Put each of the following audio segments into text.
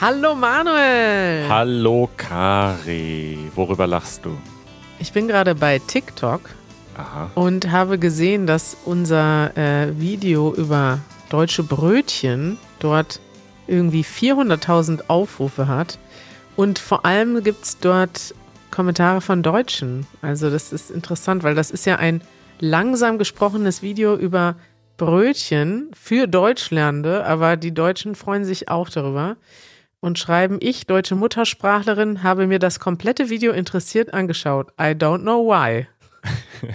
Hallo Manuel. Hallo Kari. Worüber lachst du? Ich bin gerade bei TikTok Aha. und habe gesehen, dass unser äh, Video über deutsche Brötchen dort irgendwie 400.000 Aufrufe hat. Und vor allem gibt es dort Kommentare von Deutschen. Also das ist interessant, weil das ist ja ein langsam gesprochenes Video über Brötchen für Deutschlernende, aber die Deutschen freuen sich auch darüber und schreiben, ich, deutsche Muttersprachlerin, habe mir das komplette Video interessiert angeschaut. I don't know why.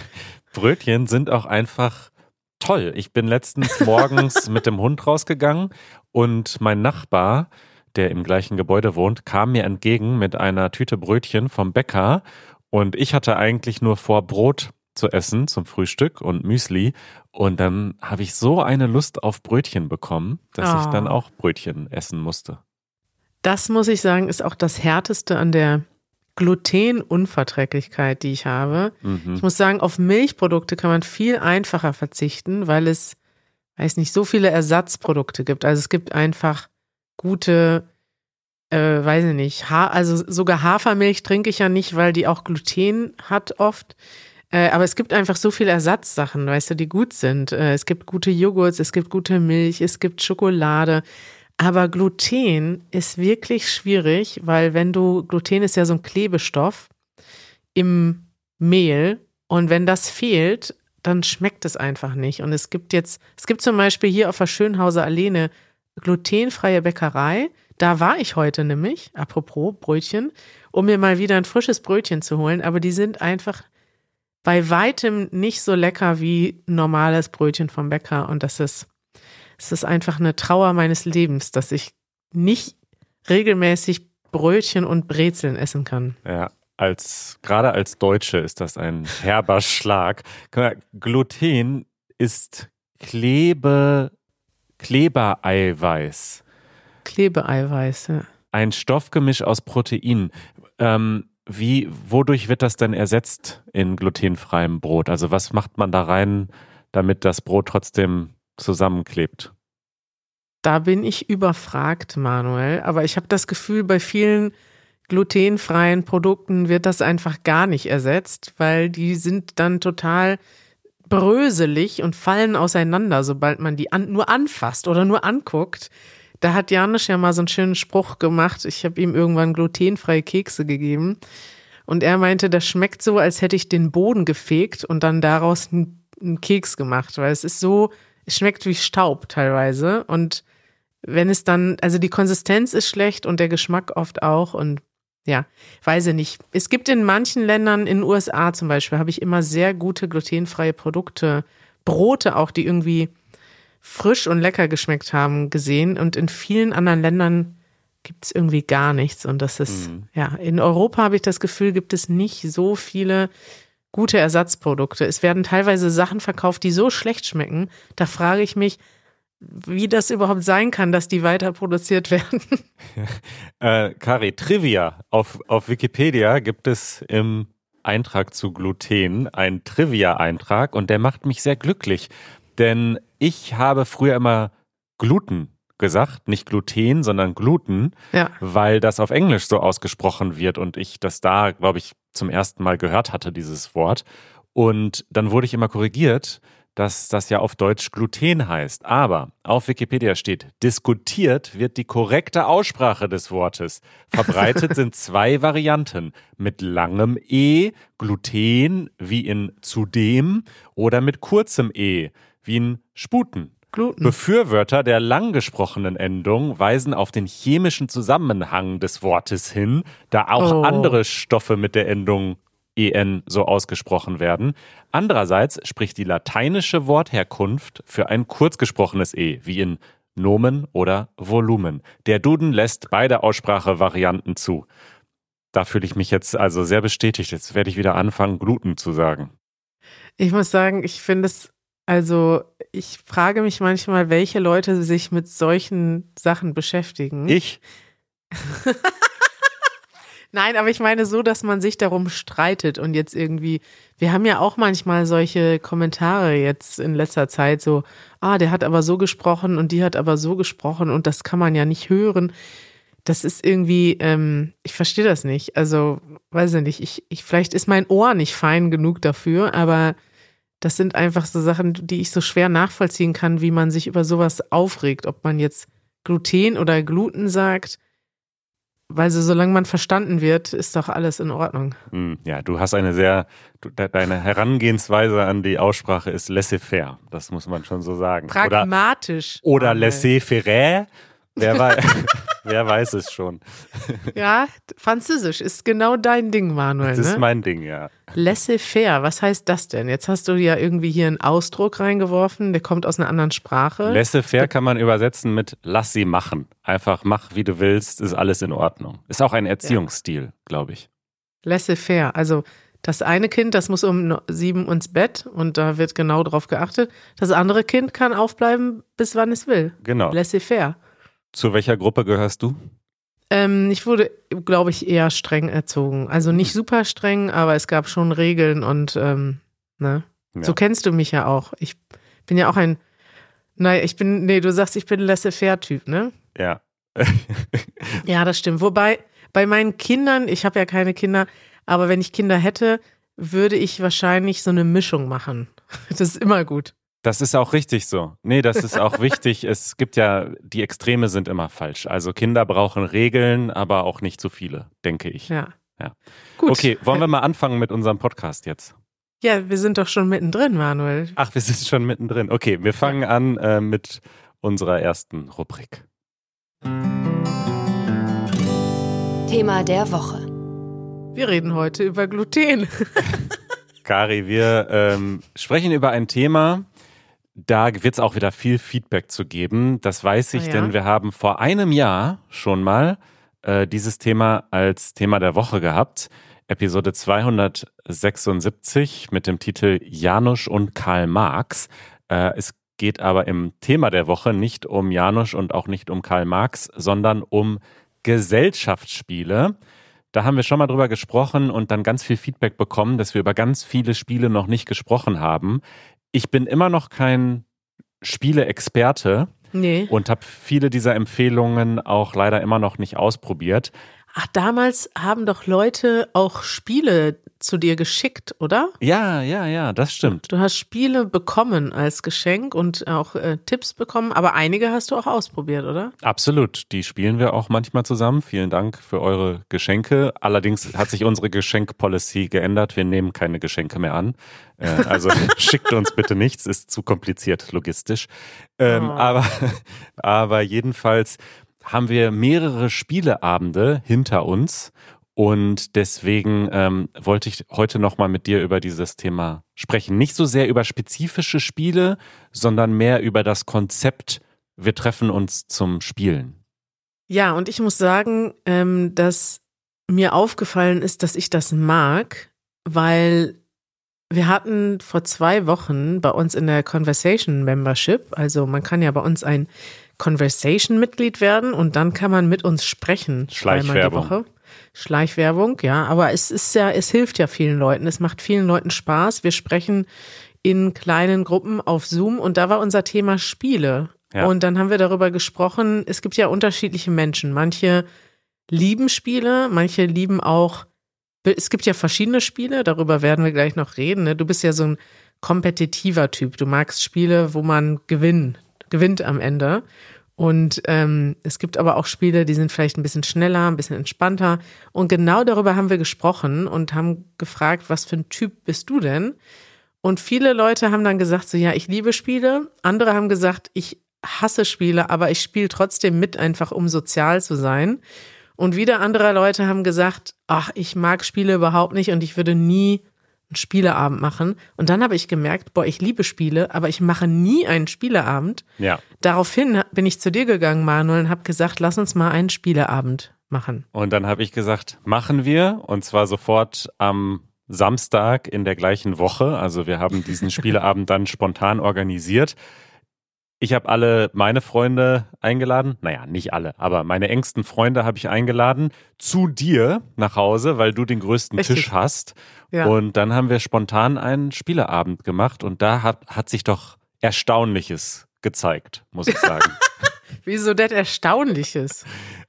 Brötchen sind auch einfach toll. Ich bin letztens morgens mit dem Hund rausgegangen und mein Nachbar, der im gleichen Gebäude wohnt, kam mir entgegen mit einer Tüte Brötchen vom Bäcker und ich hatte eigentlich nur vor, Brot zu essen zum Frühstück und Müsli. Und dann habe ich so eine Lust auf Brötchen bekommen, dass Oh. ich dann auch Brötchen essen musste. Das muss ich sagen, ist auch das Härteste an der Glutenunverträglichkeit, die ich habe. Mhm. Ich muss sagen, auf Milchprodukte kann man viel einfacher verzichten, weil es, weiß nicht, so viele Ersatzprodukte gibt. Also es gibt einfach gute, äh, weiß ich nicht, ha also sogar Hafermilch trinke ich ja nicht, weil die auch Gluten hat oft. Äh, aber es gibt einfach so viele Ersatzsachen, weißt du, die gut sind. Äh, es gibt gute Joghurts, es gibt gute Milch, es gibt Schokolade. Aber Gluten ist wirklich schwierig, weil wenn du, Gluten ist ja so ein Klebestoff im Mehl und wenn das fehlt, dann schmeckt es einfach nicht. Und es gibt jetzt, es gibt zum Beispiel hier auf der Schönhauser Allee eine glutenfreie Bäckerei. Da war ich heute nämlich, apropos Brötchen, um mir mal wieder ein frisches Brötchen zu holen. Aber die sind einfach bei weitem nicht so lecker wie normales Brötchen vom Bäcker. Und das ist, es ist einfach eine Trauer meines Lebens, dass ich nicht regelmäßig Brötchen und Brezeln essen kann. Ja, als gerade als Deutsche ist das ein herber Schlag. Gluten ist Klebe, Klebereiweiß. Klebeeiweiß, ja. Ein Stoffgemisch aus Proteinen. Ähm, wie, wodurch wird das denn ersetzt in glutenfreiem Brot? Also was macht man da rein, damit das Brot trotzdem zusammenklebt? Da bin ich überfragt, Manuel. Aber ich habe das Gefühl, bei vielen glutenfreien Produkten wird das einfach gar nicht ersetzt, weil die sind dann total bröselig und fallen auseinander, sobald man die an, nur anfasst oder nur anguckt. Da hat Janusz ja mal so einen schönen Spruch gemacht. Ich habe ihm irgendwann glutenfreie Kekse gegeben. Und er meinte, das schmeckt so, als hätte ich den Boden gefegt und dann daraus einen, einen Keks gemacht, weil es ist so, schmeckt wie Staub teilweise. Und wenn es dann, also die Konsistenz ist schlecht und der Geschmack oft auch. Und ja, weiß ich nicht. Es gibt in manchen Ländern, in den USA zum Beispiel, habe ich immer sehr gute glutenfreie Produkte, Brote auch, die irgendwie frisch und lecker geschmeckt haben, gesehen. Und in vielen anderen Ländern gibt es irgendwie gar nichts. Und das ist, Mhm. ja, in Europa habe ich das Gefühl, gibt es nicht so viele gute Ersatzprodukte. Es werden teilweise Sachen verkauft, die so schlecht schmecken. Da frage ich mich, wie das überhaupt sein kann, dass die weiter produziert werden. Äh, Kari, Trivia. Auf, auf Wikipedia gibt es im Eintrag zu Gluten einen Trivia-Eintrag und der macht mich sehr glücklich. Denn ich habe früher immer Gluten gesagt, nicht Gluten, sondern Gluten, Ja. weil das auf Englisch so ausgesprochen wird und ich das da, glaube ich, zum ersten Mal gehört hatte, dieses Wort. Und dann wurde ich immer korrigiert, dass das ja auf Deutsch Gluten heißt. Aber auf Wikipedia steht, diskutiert wird die korrekte Aussprache des Wortes. Verbreitet sind zwei Varianten. Mit langem E, Gluten, wie in zudem, oder mit kurzem E, wie in Sputen. Gluten. Befürworter der lang gesprochenen Endung weisen auf den chemischen Zusammenhang des Wortes hin, da auch Oh. andere Stoffe mit der Endung en so ausgesprochen werden. Andererseits spricht die lateinische Wortherkunft für ein kurz gesprochenes e, wie in Nomen oder Volumen. Der Duden lässt beide Aussprachevarianten zu. Da fühle ich mich jetzt also sehr bestätigt. Jetzt werde ich wieder anfangen, Gluten zu sagen. Ich muss sagen, ich finde es, also ich frage mich manchmal, welche Leute sich mit solchen Sachen beschäftigen. Ich? Nein, aber ich meine so, dass man sich darum streitet und jetzt irgendwie, wir haben ja auch manchmal solche Kommentare jetzt in letzter Zeit so, ah, der hat aber so gesprochen und die hat aber so gesprochen und das kann man ja nicht hören. das ist irgendwie, ähm, ich verstehe das nicht. Also, weiß ich nicht, ich, ich, vielleicht ist mein Ohr nicht fein genug dafür, aber das sind einfach so Sachen, die ich so schwer nachvollziehen kann, wie man sich über sowas aufregt, ob man jetzt Gluten oder Gluten sagt. Weil so, solange man verstanden wird, ist doch alles in Ordnung. Hm, ja, du hast eine sehr, du, deine Herangehensweise an die Aussprache ist laissez-faire. Das muss man schon so sagen. Pragmatisch. Oder, oder laissez-faire. Wer weiß, wer weiß es schon. Ja, Französisch ist genau dein Ding, Manuel. Das ist ne? mein Ding, ja. Laissez-faire, was heißt das denn? Jetzt hast du ja irgendwie hier einen Ausdruck reingeworfen, der kommt aus einer anderen Sprache. Laissez-faire kann man übersetzen mit lass sie machen. Einfach mach, wie du willst, ist alles in Ordnung. Ist auch ein Erziehungsstil, ja. glaube ich. Laissez-faire, also das eine Kind, das muss um sieben ins Bett und da wird genau drauf geachtet. Das andere Kind kann aufbleiben, bis wann es will. Genau. Laissez-faire. Zu welcher Gruppe gehörst du? Ähm, ich wurde, glaube ich, eher streng erzogen. Also nicht hm. super streng, aber es gab schon Regeln und ähm, ne? Ja. So kennst du mich ja auch. Ich bin ja auch ein, nein, ich bin, nee, du sagst, ich bin laissez-faire-Typ, ne? Ja. ja, das stimmt. Wobei, bei meinen Kindern, ich habe ja keine Kinder, aber wenn ich Kinder hätte, würde ich wahrscheinlich so eine Mischung machen. Das ist immer gut. Das ist auch richtig so. Nee, das ist auch wichtig. Es gibt ja, die Extreme sind immer falsch. Also Kinder brauchen Regeln, aber auch nicht zu viele, denke ich. Ja. ja. Gut. Okay, wollen wir mal anfangen mit unserem Podcast jetzt? Ja, wir sind doch schon mittendrin, Manuel. Ach, wir sind schon mittendrin. Okay, wir fangen an äh, mit unserer ersten Rubrik. Thema der Woche. Wir reden heute über Gluten. Kari, wir ähm, sprechen über ein Thema, da wird es auch wieder viel Feedback zu geben. Das weiß ich, ah, ja. denn wir haben vor einem Jahr schon mal äh, dieses Thema als Thema der Woche gehabt. Episode 276 mit dem Titel Janusz und Karl Marx. Äh, es geht aber im Thema der Woche nicht um Janusz und auch nicht um Karl Marx, sondern um Gesellschaftsspiele. Da haben wir schon mal drüber gesprochen und dann ganz viel Feedback bekommen, dass wir über ganz viele Spiele noch nicht gesprochen haben ich bin immer noch kein Spiele-Experte nee. und habe viele dieser Empfehlungen auch leider immer noch nicht ausprobiert. Ach, damals haben doch Leute auch Spiele zu dir geschickt, oder? Ja, ja, ja, das stimmt. Du hast Spiele bekommen als Geschenk und auch äh, Tipps bekommen, aber einige hast du auch ausprobiert, oder? Absolut. Die spielen wir auch manchmal zusammen. Vielen Dank für eure Geschenke. Allerdings hat sich unsere Geschenkpolicy geändert. Wir nehmen keine Geschenke mehr an. Äh, also schickt uns bitte nichts, ist zu kompliziert logistisch. Ähm, oh. aber, aber jedenfalls haben wir mehrere Spieleabende hinter uns und deswegen ähm, wollte ich heute nochmal mit dir über dieses Thema sprechen. Nicht so sehr über spezifische Spiele, sondern mehr über das Konzept, wir treffen uns zum Spielen. Ja, und ich muss sagen, ähm, dass mir aufgefallen ist, dass ich das mag, weil wir hatten vor zwei Wochen bei uns in der Conversation Membership, also man kann ja bei uns ein Conversation-Mitglied werden und dann kann man mit uns sprechen. Schleichwerbung. Die Woche. Schleichwerbung, ja, aber es ist ja, es hilft ja vielen Leuten. Es macht vielen Leuten Spaß. Wir sprechen in kleinen Gruppen auf Zoom und da war unser Thema Spiele. Ja. Und dann haben wir darüber gesprochen, es gibt ja unterschiedliche Menschen. Manche lieben Spiele, manche lieben auch, es gibt ja verschiedene Spiele, darüber werden wir gleich noch reden. Ne? Du bist ja so ein kompetitiver Typ. Du magst Spiele, wo man gewinnt, gewinnt am Ende. Und ähm, es gibt aber auch Spiele, die sind vielleicht ein bisschen schneller, ein bisschen entspannter. Und genau darüber haben wir gesprochen und haben gefragt, was für ein Typ bist du denn? Und viele Leute haben dann gesagt, so ja, ich liebe Spiele. Andere haben gesagt, ich hasse Spiele, aber ich spiele trotzdem mit, einfach um sozial zu sein. Und wieder andere Leute haben gesagt, ach, ich mag Spiele überhaupt nicht und ich würde nie einen Spieleabend machen. Und dann habe ich gemerkt, boah, ich liebe Spiele, aber ich mache nie einen Spieleabend. Ja. Daraufhin bin ich zu dir gegangen, Manuel, und habe gesagt, lass uns mal einen Spieleabend machen. Und dann habe ich gesagt, machen wir. Und zwar sofort am Samstag in der gleichen Woche. Also wir haben diesen Spieleabend dann spontan organisiert. Ich habe alle meine Freunde eingeladen. Naja, nicht alle, aber meine engsten Freunde habe ich eingeladen zu dir nach Hause, weil du den größten Richtig. Tisch hast. Ja. Und dann haben wir spontan einen Spieleabend gemacht und da hat, hat sich doch Erstaunliches gezeigt, muss ich sagen. Wieso das Erstaunliches?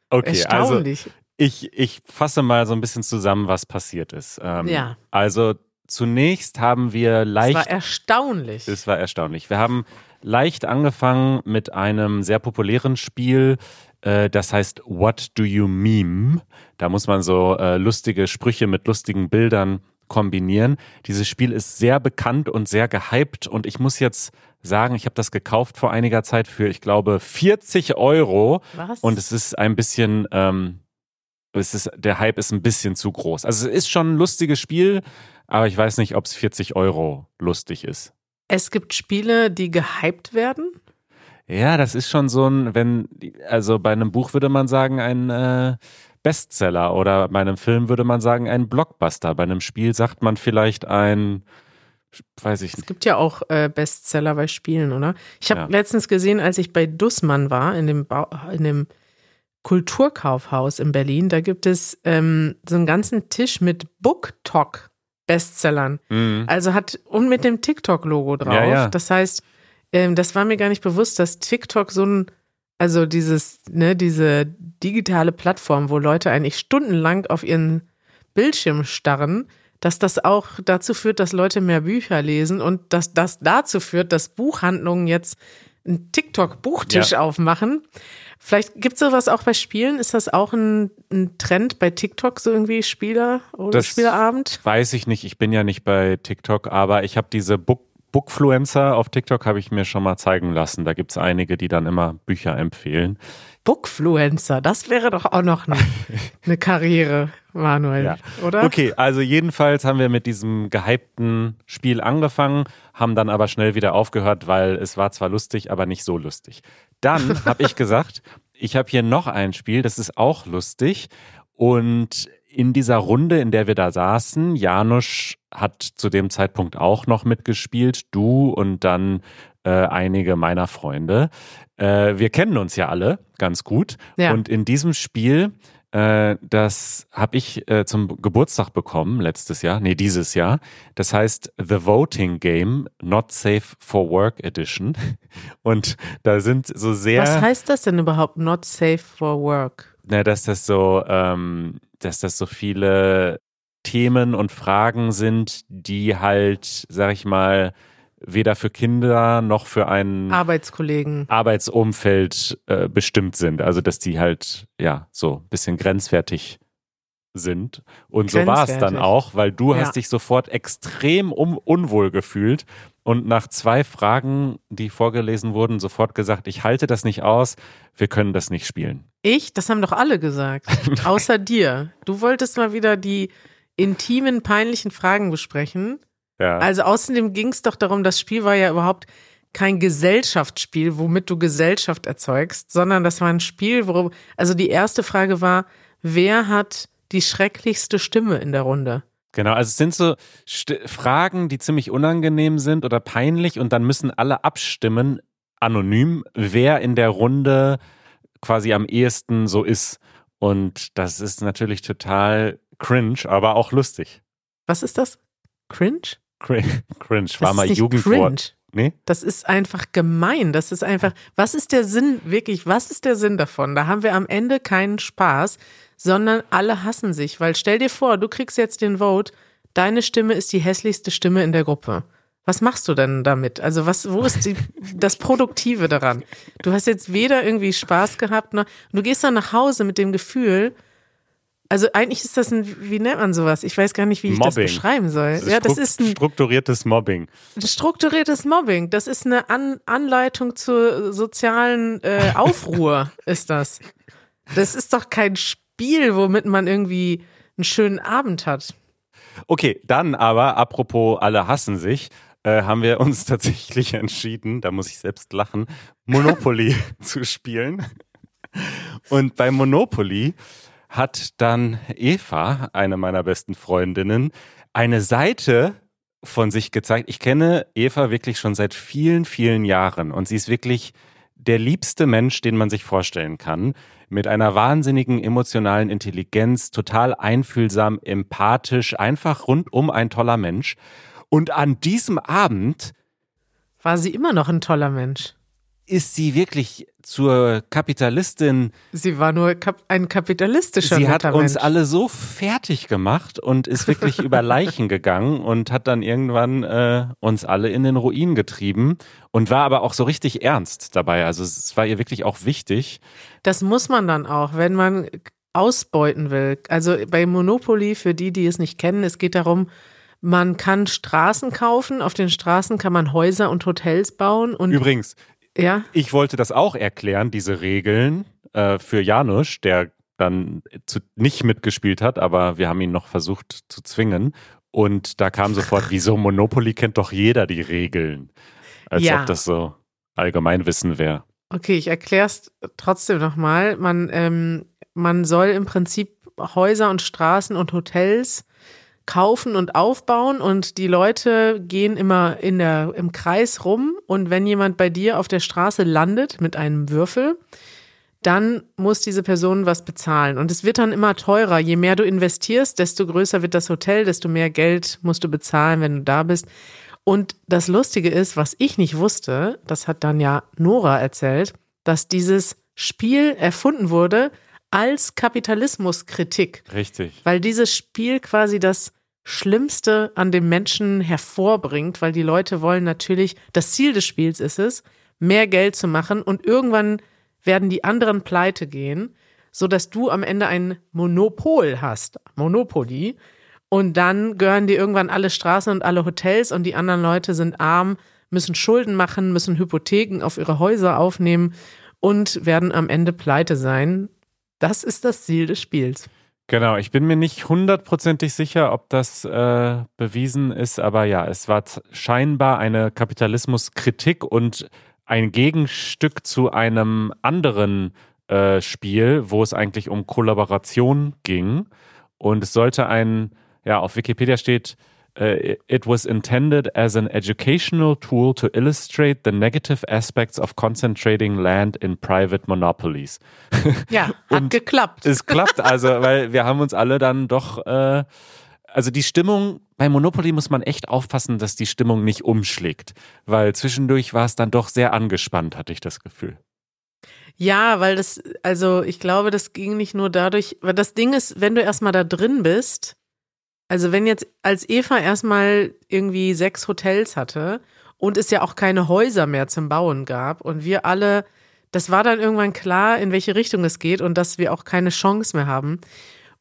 Okay, also Erstaunlich. ich, ich fasse mal so ein bisschen zusammen, was passiert ist. Ähm, Ja. Also zunächst haben wir das leicht. war erstaunlich. Es war erstaunlich. Wir haben leicht angefangen mit einem sehr populären Spiel, äh, das heißt What Do You Meme? Da muss man so äh, lustige Sprüche mit lustigen Bildern kombinieren. Dieses Spiel ist sehr bekannt und sehr gehypt und ich muss jetzt sagen, ich habe das gekauft vor einiger Zeit für, ich glaube, 40 Euro Was? und es ist ein bisschen, ähm, es ist, der Hype ist ein bisschen zu groß. Also es ist schon ein lustiges Spiel, aber ich weiß nicht, ob es 40 Euro lustig ist. Es gibt Spiele, die gehypt werden. Ja, das ist schon so ein, wenn, also bei einem Buch würde man sagen, ein äh, Bestseller oder bei einem Film würde man sagen, ein Blockbuster. Bei einem Spiel sagt man vielleicht ein, weiß ich Es nicht. gibt ja auch äh, Bestseller bei Spielen, oder? Ich habe Ja. letztens gesehen, als ich bei Dussmann war, in dem, Bau, in dem Kulturkaufhaus in Berlin, da gibt es ähm, so einen ganzen Tisch mit BookTok-Bestsellern. Mhm. Also hat und mit dem TikTok-Logo drauf. Ja, ja. Das heißt, ähm, das war mir gar nicht bewusst, dass TikTok so ein, also dieses, ne, diese digitale Plattform, wo Leute eigentlich stundenlang auf ihren Bildschirm starren, dass das auch dazu führt, dass Leute mehr Bücher lesen und dass das dazu führt, dass Buchhandlungen jetzt einen TikTok-Buchtisch Ja. aufmachen. Vielleicht gibt es sowas auch bei Spielen. Ist das auch ein, ein Trend bei TikTok, so irgendwie Spieler oder Das- Spielerabend? Weiß ich nicht, ich bin ja nicht bei TikTok, aber ich habe diese Book Bookfluencer auf TikTok habe ich mir schon mal zeigen lassen. Da gibt es einige, die dann immer Bücher empfehlen. Bookfluencer, das wäre doch auch noch eine, eine Karriere, Manuel, Ja. oder? Okay, also jedenfalls haben wir mit diesem gehypten Spiel angefangen, haben dann aber schnell wieder aufgehört, weil es war zwar lustig, aber nicht so lustig. Dann habe ich gesagt, ich habe hier noch ein Spiel, das ist auch lustig und in dieser Runde, in der wir da saßen, Janusz hat zu dem Zeitpunkt auch noch mitgespielt, du und dann äh, einige meiner Freunde. Äh, wir kennen uns ja alle ganz gut. Ja. Und in diesem Spiel, das habe ich äh, zum Geburtstag bekommen letztes Jahr, nee, dieses Jahr. Das heißt The Voting Game Not Safe for Work Edition. Und da sind so sehr. Was heißt das denn überhaupt, not safe for work? Na, dass das so, ähm, dass das so viele Themen und Fragen sind, die halt, sag ich mal, weder für Kinder noch für ein Arbeitskollegen. Arbeitsumfeld äh, bestimmt sind. Also dass die halt ja so ein bisschen grenzwertig sind. Und so war es dann auch, weil du Ja. hast dich sofort extrem um, unwohl gefühlt und nach zwei Fragen, die vorgelesen wurden, sofort gesagt, ich halte das nicht aus, wir können das nicht spielen. Ich? Das haben doch alle gesagt. Außer dir. Du wolltest mal wieder die intimen, peinlichen Fragen besprechen. Ja. Also außerdem ging es doch darum, das Spiel war ja überhaupt kein Gesellschaftsspiel, womit du Gesellschaft erzeugst, sondern das war ein Spiel, wo, also die erste Frage war, wer hat die schrecklichste Stimme in der Runde? Genau, also es sind so St Fragen, die ziemlich unangenehm sind oder peinlich und dann müssen alle abstimmen, anonym, wer in der Runde quasi am ehesten so ist. Und das ist natürlich total cringe, aber auch lustig. Was ist das? Cringe? Cringe, cringe Das war ist mal Jugendwort. Nee? Das ist einfach gemein. Das ist einfach, was ist der Sinn, wirklich, was ist der Sinn davon? Da haben wir am Ende keinen Spaß, sondern alle hassen sich. Weil stell dir vor, du kriegst jetzt den Vote, deine Stimme ist die hässlichste Stimme in der Gruppe. Was machst du denn damit? Also was, wo ist die, das Produktive daran? Du hast jetzt weder irgendwie Spaß gehabt, noch, du gehst dann nach Hause mit dem Gefühl, also eigentlich ist das ein, wie nennt man sowas? Ich weiß gar nicht, wie ich das Mobbing. beschreiben soll. Ja, das ist ein, strukturiertes Mobbing. Strukturiertes Mobbing, das ist eine An Anleitung zur sozialen äh, Aufruhr, ist das. Das ist doch kein Spiel, womit man irgendwie einen schönen Abend hat. Okay, dann aber, apropos alle hassen sich, äh, haben wir uns tatsächlich entschieden, da muss ich selbst lachen, Monopoly zu spielen. Und bei Monopoly hat dann Eva, eine meiner besten Freundinnen, eine Seite von sich gezeigt. Ich kenne Eva wirklich schon seit vielen, vielen Jahren und sie ist wirklich der liebste Mensch, den man sich vorstellen kann. Mit einer wahnsinnigen emotionalen Intelligenz, total einfühlsam, empathisch, einfach rundum ein toller Mensch. Und an diesem Abend War sie immer noch ein toller Mensch? ist sie wirklich zur Kapitalistin. Sie war nur kap ein kapitalistischer Sie hat uns Mensch. alle so fertig gemacht und ist wirklich über Leichen gegangen und hat dann irgendwann äh, uns alle in den Ruin getrieben und war aber auch so richtig ernst dabei. Also es war ihr wirklich auch wichtig. Das muss man dann auch, wenn man ausbeuten will. Also bei Monopoly, für die, die es nicht kennen, es geht darum, man kann Straßen kaufen, auf den Straßen kann man Häuser und Hotels bauen und Übrigens, ja, ich wollte das auch erklären, diese Regeln äh, für Janusz, der dann zu, nicht mitgespielt hat, aber wir haben ihn noch versucht zu zwingen. Und da kam sofort, wieso Monopoly kennt doch jeder die Regeln. Als Ja. ob das so Allgemeinwissen wäre. Okay, ich erkläre es trotzdem nochmal. Man, ähm, man soll im Prinzip Häuser und Straßen und Hotels kaufen und aufbauen und die Leute gehen immer in der, im Kreis rum und wenn jemand bei dir auf der Straße landet mit einem Würfel, dann muss diese Person was bezahlen. Und es wird dann immer teurer. Je mehr du investierst, desto größer wird das Hotel, desto mehr Geld musst du bezahlen, wenn du da bist. Und das Lustige ist, was ich nicht wusste, das hat dann ja Nora erzählt, dass dieses Spiel erfunden wurde als Kapitalismuskritik, Richtig. weil dieses Spiel quasi das Schlimmste an dem Menschen hervorbringt, weil die Leute wollen natürlich, das Ziel des Spiels ist es, mehr Geld zu machen und irgendwann werden die anderen pleite gehen, sodass du am Ende ein Monopol hast, Monopoly, und dann gehören dir irgendwann alle Straßen und alle Hotels und die anderen Leute sind arm, müssen Schulden machen, müssen Hypotheken auf ihre Häuser aufnehmen und werden am Ende pleite sein. Das ist das Ziel des Spiels. Genau, ich bin mir nicht hundertprozentig sicher, ob das äh, bewiesen ist, aber ja, es war scheinbar eine Kapitalismuskritik und ein Gegenstück zu einem anderen äh, Spiel, wo es eigentlich um Kollaboration ging. Und es sollte ein, ja, auf Wikipedia steht, äh, it was intended as an educational tool to illustrate the negative aspects of concentrating land in private monopolies. Ja, hat geklappt. Es klappt also, weil wir haben uns alle dann doch, äh, also die Stimmung, bei Monopoly muss man echt aufpassen, dass die Stimmung nicht umschlägt, weil zwischendurch war es dann doch sehr angespannt, hatte ich das Gefühl. Ja, weil das, also ich glaube, das ging nicht nur dadurch, weil das Ding ist, wenn du erstmal da drin bist, also wenn jetzt als Eva erstmal irgendwie sechs Hotels hatte und es ja auch keine Häuser mehr zum Bauen gab und wir alle, das war dann irgendwann klar, in welche Richtung es geht und dass wir auch keine Chance mehr haben.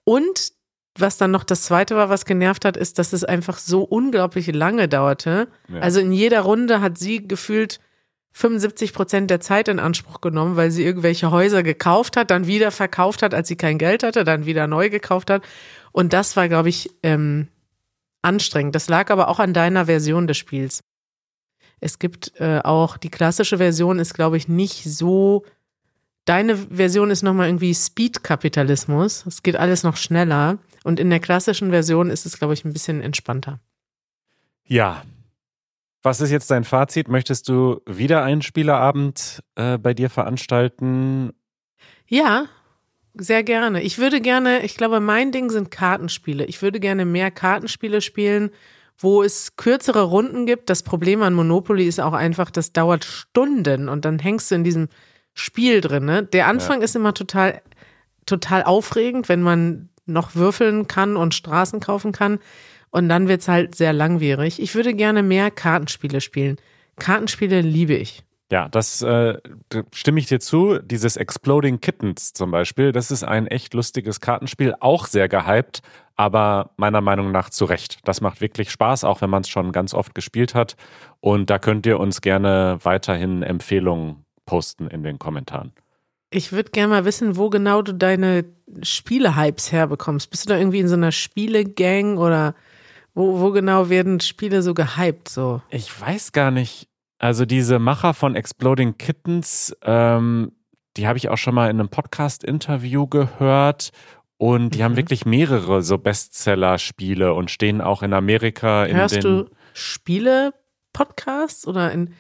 Und was dann noch das zweite war, was genervt hat, ist, dass es einfach so unglaublich lange dauerte. Ja. Also in jeder Runde hat sie gefühlt 75 Prozent der Zeit in Anspruch genommen, weil sie irgendwelche Häuser gekauft hat, dann wieder verkauft hat, als sie kein Geld hatte, dann wieder neu gekauft hat. Und das war, glaube ich, ähm, anstrengend. Das lag aber auch an deiner Version des Spiels. Es gibt äh, auch, die klassische Version ist, glaube ich, nicht so. Deine Version ist nochmal irgendwie Speed-Kapitalismus. Es geht alles noch schneller. Und in der klassischen Version ist es, glaube ich, ein bisschen entspannter. Ja. Was ist jetzt dein Fazit? Möchtest du wieder einen Spieleabend äh, bei dir veranstalten? Ja, sehr gerne. Ich würde gerne, ich glaube, mein Ding sind Kartenspiele. Ich würde gerne mehr Kartenspiele spielen, wo es kürzere Runden gibt. Das Problem an Monopoly ist auch einfach, das dauert Stunden und dann hängst du in diesem Spiel drin. Ne? Der Anfang ist immer total, total aufregend, wenn man noch würfeln kann und Straßen kaufen kann. Und dann wird's halt sehr langwierig. Ich würde gerne mehr Kartenspiele spielen. Kartenspiele liebe ich. Ja, das äh, da stimme ich dir zu. Dieses Exploding Kittens zum Beispiel, das ist ein echt lustiges Kartenspiel, auch sehr gehypt, aber meiner Meinung nach zu Recht. Das macht wirklich Spaß, auch wenn man es schon ganz oft gespielt hat. Und da könnt ihr uns gerne weiterhin Empfehlungen posten in den Kommentaren. Ich würde gerne mal wissen, wo genau du deine Spiele-Hypes herbekommst. Bist du da irgendwie in so einer Spiele-Gang oder wo, wo genau werden Spiele so gehypt? So? Ich weiß gar nicht. Also diese Macher von Exploding Kittens, ähm, die habe ich auch schon mal in einem Podcast-Interview gehört. Und die haben Mhm. wirklich mehrere so Bestseller-Spiele und stehen auch in Amerika in Hörst den. du Spiele-Podcasts oder in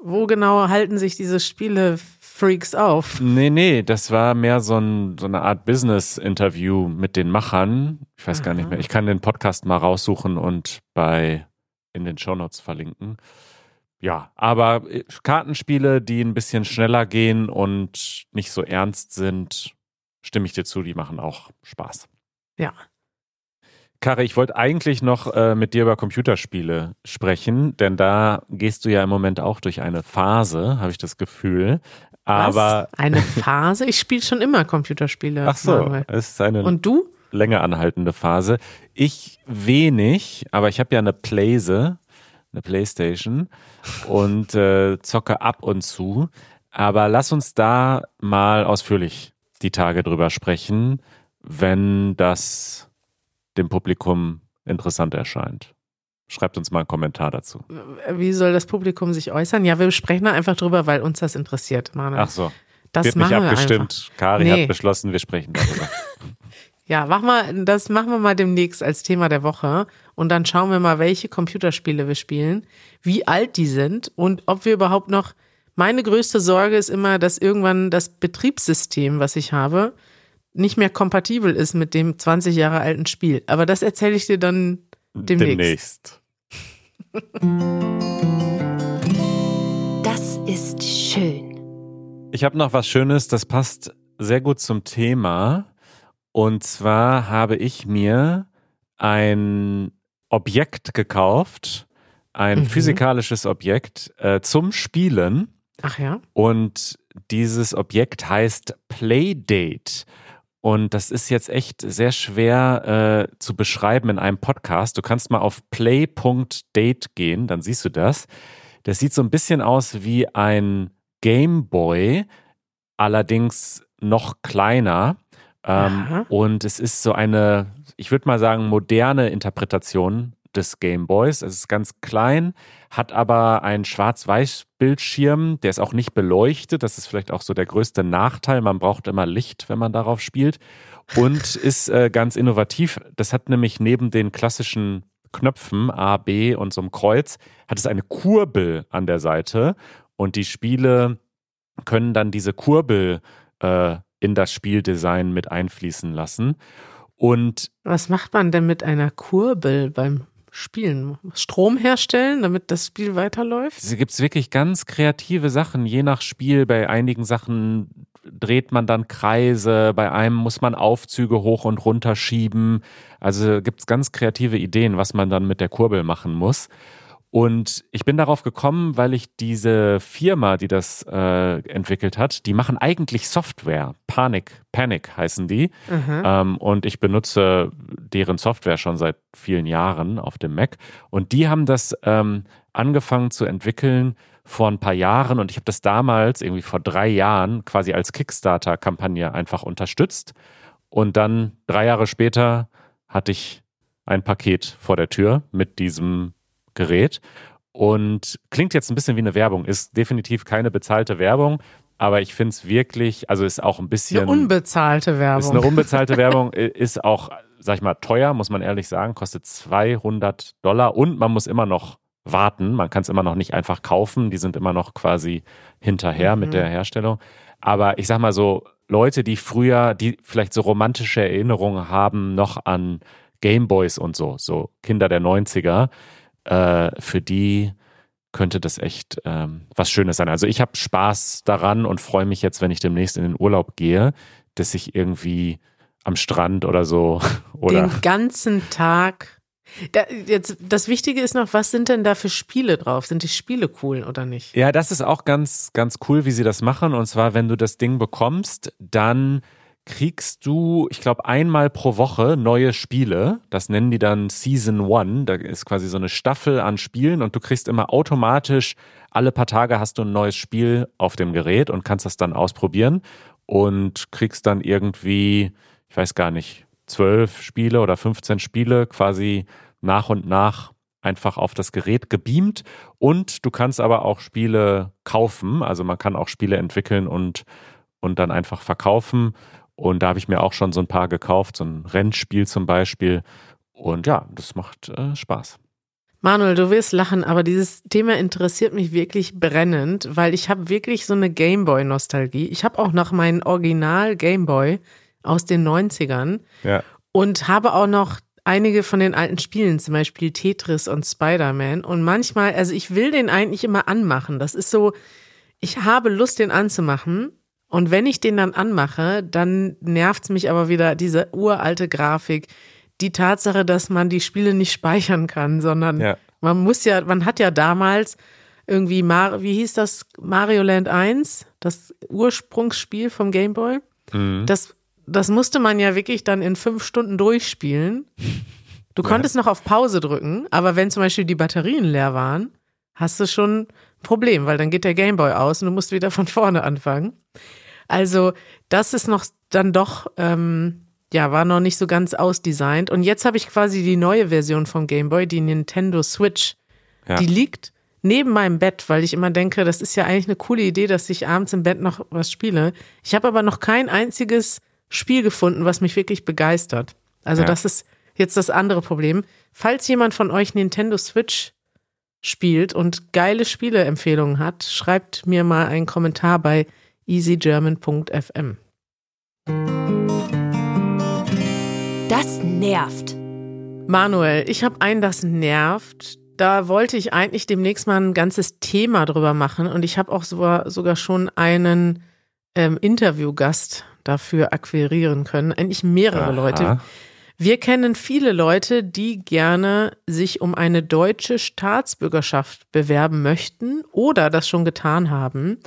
wo genau halten sich diese Spiele-Freaks auf? Nee, nee, das war mehr so, ein, so eine Art Business-Interview mit den Machern. Ich weiß gar nicht Aha. mehr. Ich kann den Podcast mal raussuchen und bei in den Shownotes verlinken. Ja, aber äh, Kartenspiele, die ein bisschen schneller gehen und nicht so ernst sind, stimme ich dir zu, die machen auch Spaß. Ja. Kare, ich wollte eigentlich noch äh, mit dir über Computerspiele sprechen, denn da gehst du ja im Moment auch durch eine Phase, habe ich das Gefühl. Aber Was? Eine Phase? Ich spiele schon immer Computerspiele. ach so, Manuel. es ist eine Und du? länger anhaltende Phase. Ich wenig, aber ich habe ja eine Playse, eine Playstation und äh, zocke ab und zu. Aber lass uns da mal ausführlich die Tage drüber sprechen, wenn das dem Publikum interessant erscheint. Schreibt uns mal einen Kommentar dazu. Wie soll das Publikum sich äußern? Ja, wir sprechen da einfach drüber, weil uns das interessiert, Manuel. Ach so, das wird nicht machen wir abgestimmt. Kari Nee. hat beschlossen, wir sprechen darüber. Ja, mach mal, das machen wir mal demnächst als Thema der Woche und dann schauen wir mal, welche Computerspiele wir spielen, wie alt die sind und ob wir überhaupt noch. Meine größte Sorge ist immer, dass irgendwann das Betriebssystem, was ich habe, nicht mehr kompatibel ist mit dem 20 Jahre alten Spiel. Aber das erzähle ich dir dann demnächst. Das ist schön. Ich habe noch was Schönes, das passt sehr gut zum Thema. Und zwar habe ich mir ein Objekt gekauft, ein Mhm. physikalisches Objekt äh, zum Spielen. Ach ja. Und dieses Objekt heißt Playdate. Und das ist jetzt echt sehr schwer äh, zu beschreiben in einem Podcast. Du kannst mal auf play.date gehen, dann siehst du das. Das sieht so ein bisschen aus wie ein Game Boy, allerdings noch kleiner. Ähm, und es ist so eine, ich würde mal sagen, moderne Interpretation des Game Boys. Es ist ganz klein, hat aber einen Schwarz-Weiß-Bildschirm, der ist auch nicht beleuchtet. Das ist vielleicht auch so der größte Nachteil. Man braucht immer Licht, wenn man darauf spielt. Und ist äh, ganz innovativ. Das hat nämlich neben den klassischen Knöpfen A, B und so einem Kreuz, hat es eine Kurbel an der Seite. Und die Spiele können dann diese Kurbel äh, in das Spieldesign mit einfließen lassen. Und Was macht man denn mit einer Kurbel beim Spielen? Strom herstellen, damit das Spiel weiterläuft? Es gibt wirklich ganz kreative Sachen, je nach Spiel. Bei einigen Sachen dreht man dann Kreise, bei einem muss man Aufzüge hoch und runter schieben. Also gibt es ganz kreative Ideen, was man dann mit der Kurbel machen muss. Und ich bin darauf gekommen, weil ich diese Firma, die das äh, entwickelt hat, die machen eigentlich Software. Panic, Panic heißen die. Mhm. Ähm, und ich benutze deren Software schon seit vielen Jahren auf dem Mac. Und die haben das ähm, angefangen zu entwickeln vor ein paar Jahren. Und ich habe das damals, irgendwie vor drei Jahren, quasi als Kickstarter-Kampagne einfach unterstützt. Und dann drei Jahre später hatte ich ein Paket vor der Tür mit diesem Gerät. Und klingt jetzt ein bisschen wie eine Werbung, ist definitiv keine bezahlte Werbung, aber ich finde es wirklich, also ist auch ein bisschen. Eine unbezahlte Werbung. Ist eine unbezahlte Werbung, ist auch, sag ich mal, teuer, muss man ehrlich sagen, kostet 200 Dollar und man muss immer noch warten. Man kann es immer noch nicht einfach kaufen. Die sind immer noch quasi hinterher Mhm. mit der Herstellung. Aber ich sag mal so, Leute, die früher, die vielleicht so romantische Erinnerungen haben, noch an Gameboys und so, so Kinder der 90er, äh, für die könnte das echt ähm, was Schönes sein. Also ich habe Spaß daran und freue mich jetzt, wenn ich demnächst in den Urlaub gehe, dass ich irgendwie am Strand oder so oder Den ganzen Tag. Da, jetzt, das Wichtige ist noch, was sind denn da für Spiele drauf? Sind die Spiele cool oder nicht? Ja, das ist auch ganz, ganz cool, wie sie das machen. Und zwar, wenn du das Ding bekommst, dann kriegst du, ich glaube, einmal pro Woche neue Spiele. Das nennen die dann Season One. Da ist quasi so eine Staffel an Spielen und du kriegst immer automatisch, alle paar Tage hast du ein neues Spiel auf dem Gerät und kannst das dann ausprobieren und kriegst dann irgendwie, ich weiß gar nicht, zwölf Spiele oder 15 Spiele quasi nach und nach einfach auf das Gerät gebeamt und du kannst aber auch Spiele kaufen, also man kann auch Spiele entwickeln und, und dann einfach verkaufen und da habe ich mir auch schon so ein paar gekauft, so ein Rennspiel zum Beispiel und ja, das macht äh, Spaß. Manuel, du wirst lachen, aber dieses Thema interessiert mich wirklich brennend, weil ich habe wirklich so eine Gameboy-Nostalgie. Ich habe auch noch meinen Original Gameboy aus den 90ern Ja. und habe auch noch einige von den alten Spielen, zum Beispiel Tetris und Spider-Man. Und manchmal, also ich will den eigentlich immer anmachen. Das ist so, ich habe Lust, den anzumachen. Und wenn ich den dann anmache, dann nervt's mich aber wieder diese uralte Grafik. Die Tatsache, dass man die Spiele nicht speichern kann, sondern Ja. man muss ja, man hat ja damals irgendwie, Mar wie hieß das, Mario Land 1, das Ursprungsspiel vom Game Boy. Mhm. Das, das musste man ja wirklich dann in fünf Stunden durchspielen. Du konntest noch auf Pause drücken, aber wenn zum Beispiel die Batterien leer waren, hast du schon Problem, weil dann geht der Gameboy aus und du musst wieder von vorne anfangen. Also das ist noch dann doch, ähm, ja, war noch nicht so ganz ausdesignt. Und jetzt habe ich quasi die neue Version vom Gameboy, die Nintendo Switch. Ja. Die liegt neben meinem Bett, weil ich immer denke, das ist ja eigentlich eine coole Idee, dass ich abends im Bett noch was spiele. Ich habe aber noch kein einziges Spiel gefunden, was mich wirklich begeistert. Also Ja. das ist jetzt das andere Problem. Falls jemand von euch Nintendo Switch spielt und geile Spieleempfehlungen hat, schreibt mir mal einen Kommentar bei easygerman.fm. Das nervt. Manuel, ich habe einen, das nervt. Da wollte ich eigentlich demnächst mal ein ganzes Thema drüber machen und ich habe auch sogar, sogar schon einen ähm, Interviewgast dafür akquirieren können. Eigentlich mehrere Aha. Leute. Wir kennen viele Leute, die gerne sich um eine deutsche Staatsbürgerschaft bewerben möchten oder das schon getan haben.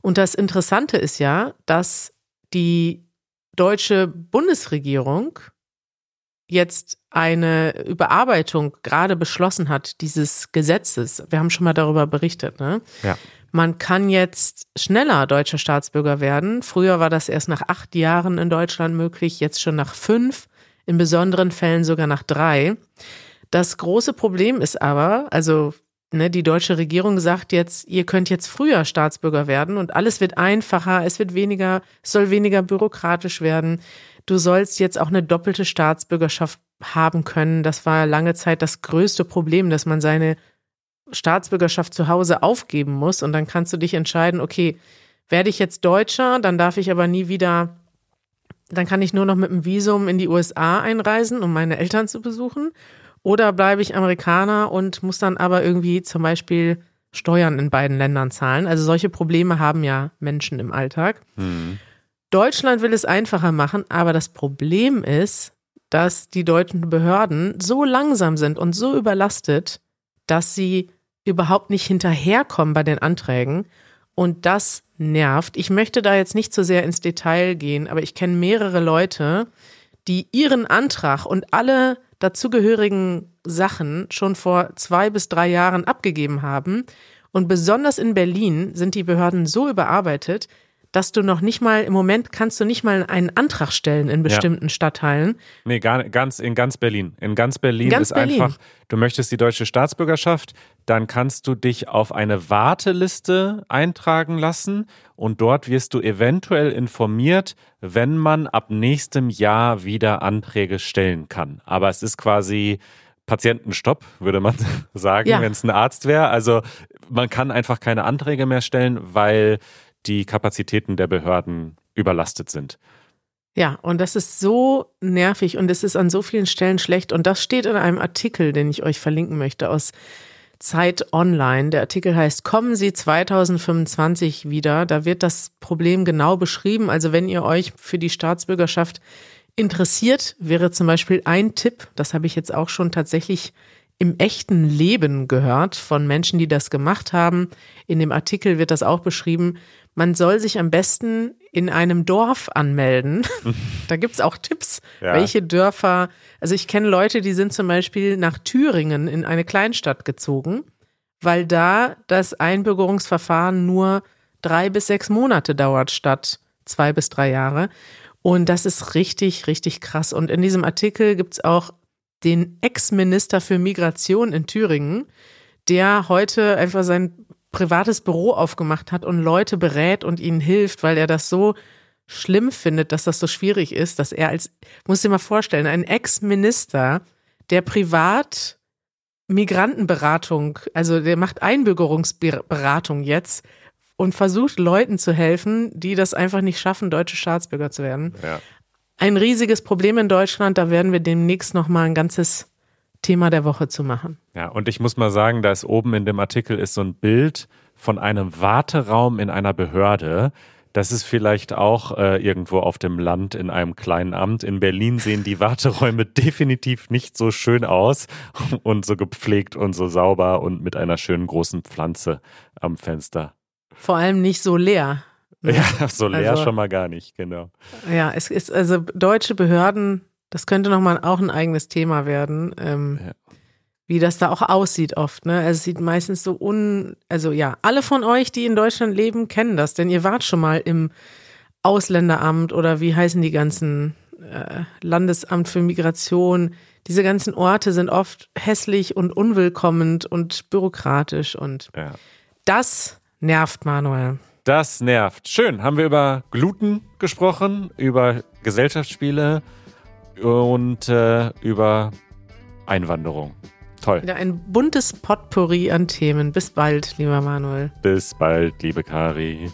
Und das Interessante ist ja, dass die deutsche Bundesregierung jetzt eine Überarbeitung gerade beschlossen hat, dieses Gesetzes. Wir haben schon mal darüber berichtet, ne? Ja. Man kann jetzt schneller deutscher Staatsbürger werden. Früher war das erst nach acht Jahren in Deutschland möglich, jetzt schon nach fünf, in besonderen Fällen sogar nach drei. Das große Problem ist aber, also ne, die deutsche Regierung sagt jetzt, ihr könnt jetzt früher Staatsbürger werden und alles wird einfacher, es wird weniger, es soll weniger bürokratisch werden. Du sollst jetzt auch eine doppelte Staatsbürgerschaft haben können. Das war lange Zeit das größte Problem, dass man seine Staatsbürgerschaft zu Hause aufgeben muss und dann kannst du dich entscheiden, okay, werde ich jetzt Deutscher, dann darf ich aber nie wieder, dann kann ich nur noch mit einem Visum in die USA einreisen, um meine Eltern zu besuchen. Oder bleibe ich Amerikaner und muss dann aber irgendwie zum Beispiel Steuern in beiden Ländern zahlen. Also solche Probleme haben ja Menschen im Alltag. Mhm. Deutschland will es einfacher machen, aber das Problem ist, dass die deutschen Behörden so langsam sind und so überlastet, dass sie überhaupt nicht hinterherkommen bei den Anträgen. Und das nervt. Ich möchte da jetzt nicht so sehr ins Detail gehen, aber ich kenne mehrere Leute, die ihren Antrag und alle dazugehörigen Sachen schon vor zwei bis drei Jahren abgegeben haben. Und besonders in Berlin sind die Behörden so überarbeitet, dass du noch nicht mal, im Moment kannst du nicht mal einen Antrag stellen in bestimmten Stadtteilen. Nee, gar, ganz, in ganz Berlin. In ganz Berlin Ganz ist Berlin. einfach, du möchtest die deutsche Staatsbürgerschaft, dann kannst du dich auf eine Warteliste eintragen lassen und dort wirst du eventuell informiert, wenn man ab nächstem Jahr wieder Anträge stellen kann. Aber es ist quasi Patientenstopp, würde man sagen, Ja. wenn es ein Arzt wäre. Also man kann einfach keine Anträge mehr stellen, weil die Kapazitäten der Behörden überlastet sind. Ja, und das ist so nervig und es ist an so vielen Stellen schlecht. Und das steht in einem Artikel, den ich euch verlinken möchte aus Zeit Online. Der Artikel heißt Kommen Sie 2025 wieder. Da wird das Problem genau beschrieben. Also wenn ihr euch für die Staatsbürgerschaft interessiert, wäre zum Beispiel ein Tipp, das habe ich jetzt auch schon tatsächlich im echten Leben gehört von Menschen, die das gemacht haben. In dem Artikel wird das auch beschrieben. Man soll sich am besten in einem Dorf anmelden. da gibt's auch Tipps, Ja. welche Dörfer. Also ich kenne Leute, die sind zum Beispiel nach Thüringen in eine Kleinstadt gezogen, weil da das Einbürgerungsverfahren nur drei bis sechs Monate dauert statt zwei bis drei Jahre. Und das ist richtig, richtig krass. Und in diesem Artikel gibt's auch den Ex-Minister für Migration in Thüringen, der heute einfach sein privates Büro aufgemacht hat und Leute berät und ihnen hilft, weil er das so schlimm findet, dass das so schwierig ist, dass er als, muss dir mal vorstellen, ein Ex-Minister, der privat Migrantenberatung, also der macht Einbürgerungsberatung jetzt und versucht Leuten zu helfen, die das einfach nicht schaffen, deutsche Staatsbürger zu werden. Ja. ein riesiges Problem in Deutschland. Da werden wir demnächst nochmal ein ganzes Thema der Woche zu machen. Ja, und ich muss mal sagen, da ist oben in dem Artikel ist so ein Bild von einem Warteraum in einer Behörde. Das ist vielleicht auch äh, irgendwo auf dem Land in einem kleinen Amt. In Berlin sehen die Warteräume definitiv nicht so schön aus und so gepflegt und so sauber und mit einer schönen großen Pflanze am Fenster. Vor allem nicht so leer. Ja, so leer also, schon mal gar nicht, genau. Ja, es ist also deutsche Behörden, das könnte nochmal auch ein eigenes Thema werden. Ähm, ja. Wie das da auch aussieht oft, ne? Es sieht meistens so un, also ja, alle von euch, die in Deutschland leben, kennen das, denn ihr wart schon mal im Ausländeramt oder wie heißen die ganzen äh, Landesamt für Migration. Diese ganzen Orte sind oft hässlich und unwillkommend und bürokratisch und ja. das nervt Manuel. Das nervt. Schön. Haben wir über Gluten gesprochen, über Gesellschaftsspiele und äh, über Einwanderung. Toll. Wieder ein buntes Potpourri an Themen. Bis bald, lieber Manuel. Bis bald, liebe Kari.